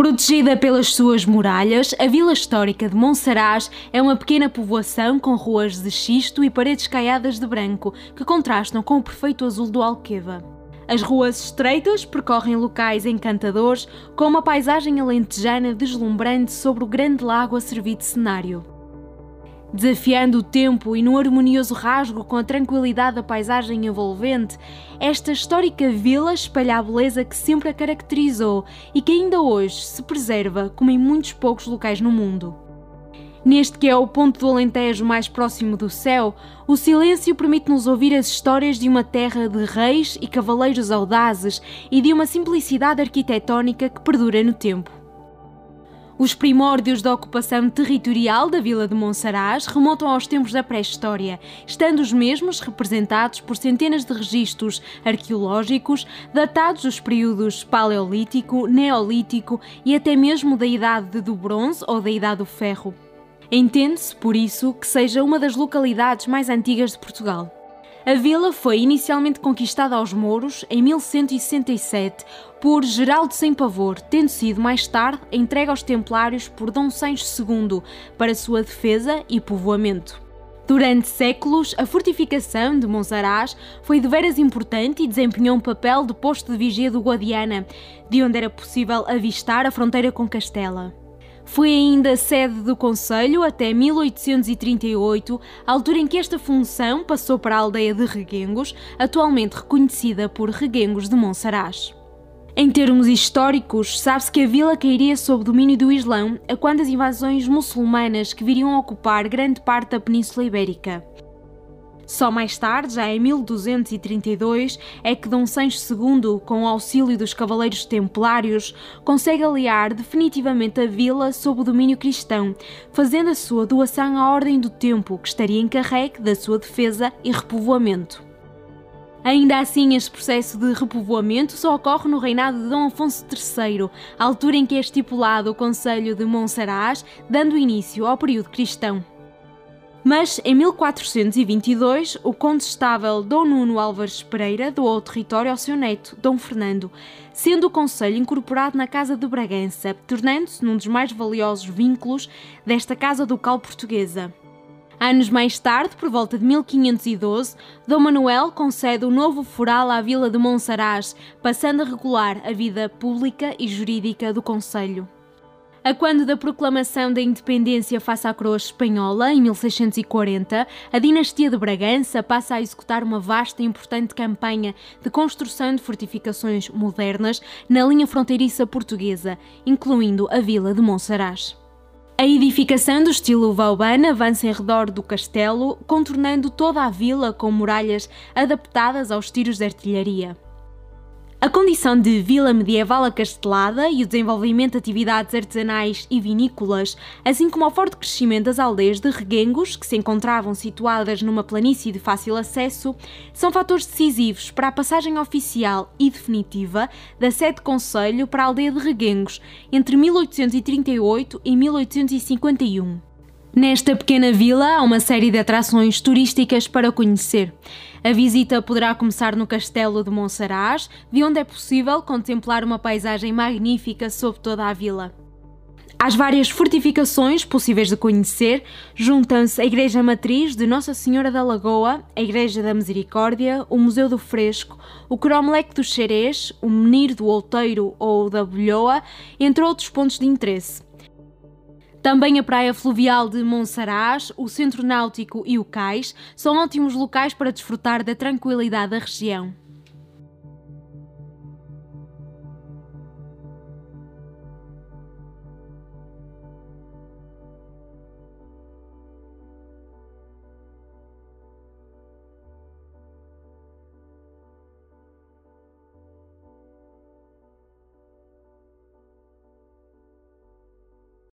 Protegida pelas suas muralhas, a vila histórica de Monsaraz é uma pequena povoação com ruas de xisto e paredes caiadas de branco que contrastam com o perfeito azul do Alqueva. As ruas estreitas percorrem locais encantadores com uma paisagem alentejana deslumbrante sobre o grande lago a servir de cenário. Desafiando o tempo e num harmonioso rasgo com a tranquilidade da paisagem envolvente, esta histórica vila espalha a beleza que sempre a caracterizou e que ainda hoje se preserva como em muitos poucos locais no mundo. Neste que é o ponto do Alentejo mais próximo do céu, o silêncio permite-nos ouvir as histórias de uma terra de reis e cavaleiros audazes e de uma simplicidade arquitetónica que perdura no tempo. Os primórdios da ocupação territorial da vila de Monsaraz remontam aos tempos da pré-história, estando os mesmos representados por centenas de registros arqueológicos datados dos períodos Paleolítico, Neolítico e até mesmo da Idade do Bronze ou da Idade do Ferro. Entende-se, por isso, que seja uma das localidades mais antigas de Portugal. A vila foi inicialmente conquistada aos mouros em 1167 por Geraldo Sem Pavor, tendo sido mais tarde entregue aos templários por Dom Sancho II para sua defesa e povoamento. Durante séculos, a fortificação de Monsaraz foi de veras importante e desempenhou um papel de posto de vigia do Guadiana, de onde era possível avistar a fronteira com Castela. Foi ainda sede do Conselho até 1838, altura em que esta função passou para a aldeia de Reguengos, atualmente reconhecida por Reguengos de Monsaraz. Em termos históricos, sabe-se que a vila cairia sob domínio do Islão a quando as invasões muçulmanas que viriam a ocupar grande parte da Península Ibérica. Só mais tarde, já em 1232, é que Dom Sancho II, com o auxílio dos Cavaleiros Templários, consegue aliar definitivamente a vila sob o domínio cristão, fazendo a sua doação à Ordem do Tempo, que estaria encarregue da sua defesa e repovoamento. Ainda assim, este processo de repovoamento só ocorre no reinado de Dom Afonso III, altura em que é estipulado o Conselho de Monsaraz, dando início ao período cristão. Mas em 1422, o condestável Dom Nuno Álvares Pereira doou o território ao seu neto, Dom Fernando, sendo o Conselho incorporado na Casa de Bragança, tornando-se num dos mais valiosos vínculos desta Casa Ducal Portuguesa. Anos mais tarde, por volta de 1512, Dom Manuel concede o novo foral à vila de Monsaraz, passando a regular a vida pública e jurídica do Conselho. A quando da proclamação da independência face à coroa espanhola, em 1640, a dinastia de Bragança passa a executar uma vasta e importante campanha de construção de fortificações modernas na linha fronteiriça portuguesa, incluindo a vila de Monsaraz. A edificação do estilo Vauban avança em redor do castelo, contornando toda a vila com muralhas adaptadas aos tiros de artilharia. A condição de vila medieval acastelada e o desenvolvimento de atividades artesanais e vinícolas, assim como o forte crescimento das aldeias de reguengos, que se encontravam situadas numa planície de fácil acesso, são fatores decisivos para a passagem oficial e definitiva da sede conselho para a aldeia de reguengos entre 1838 e 1851. Nesta pequena vila há uma série de atrações turísticas para conhecer. A visita poderá começar no Castelo de Monsaraz, de onde é possível contemplar uma paisagem magnífica sobre toda a vila. Às várias fortificações possíveis de conhecer, juntam-se a Igreja Matriz de Nossa Senhora da Lagoa, a Igreja da Misericórdia, o Museu do Fresco, o Cromlech dos Xerés, o Menir do Outeiro ou da Bolhoa, entre outros pontos de interesse. Também a praia fluvial de Monsaraz, o centro náutico e o cais são ótimos locais para desfrutar da tranquilidade da região.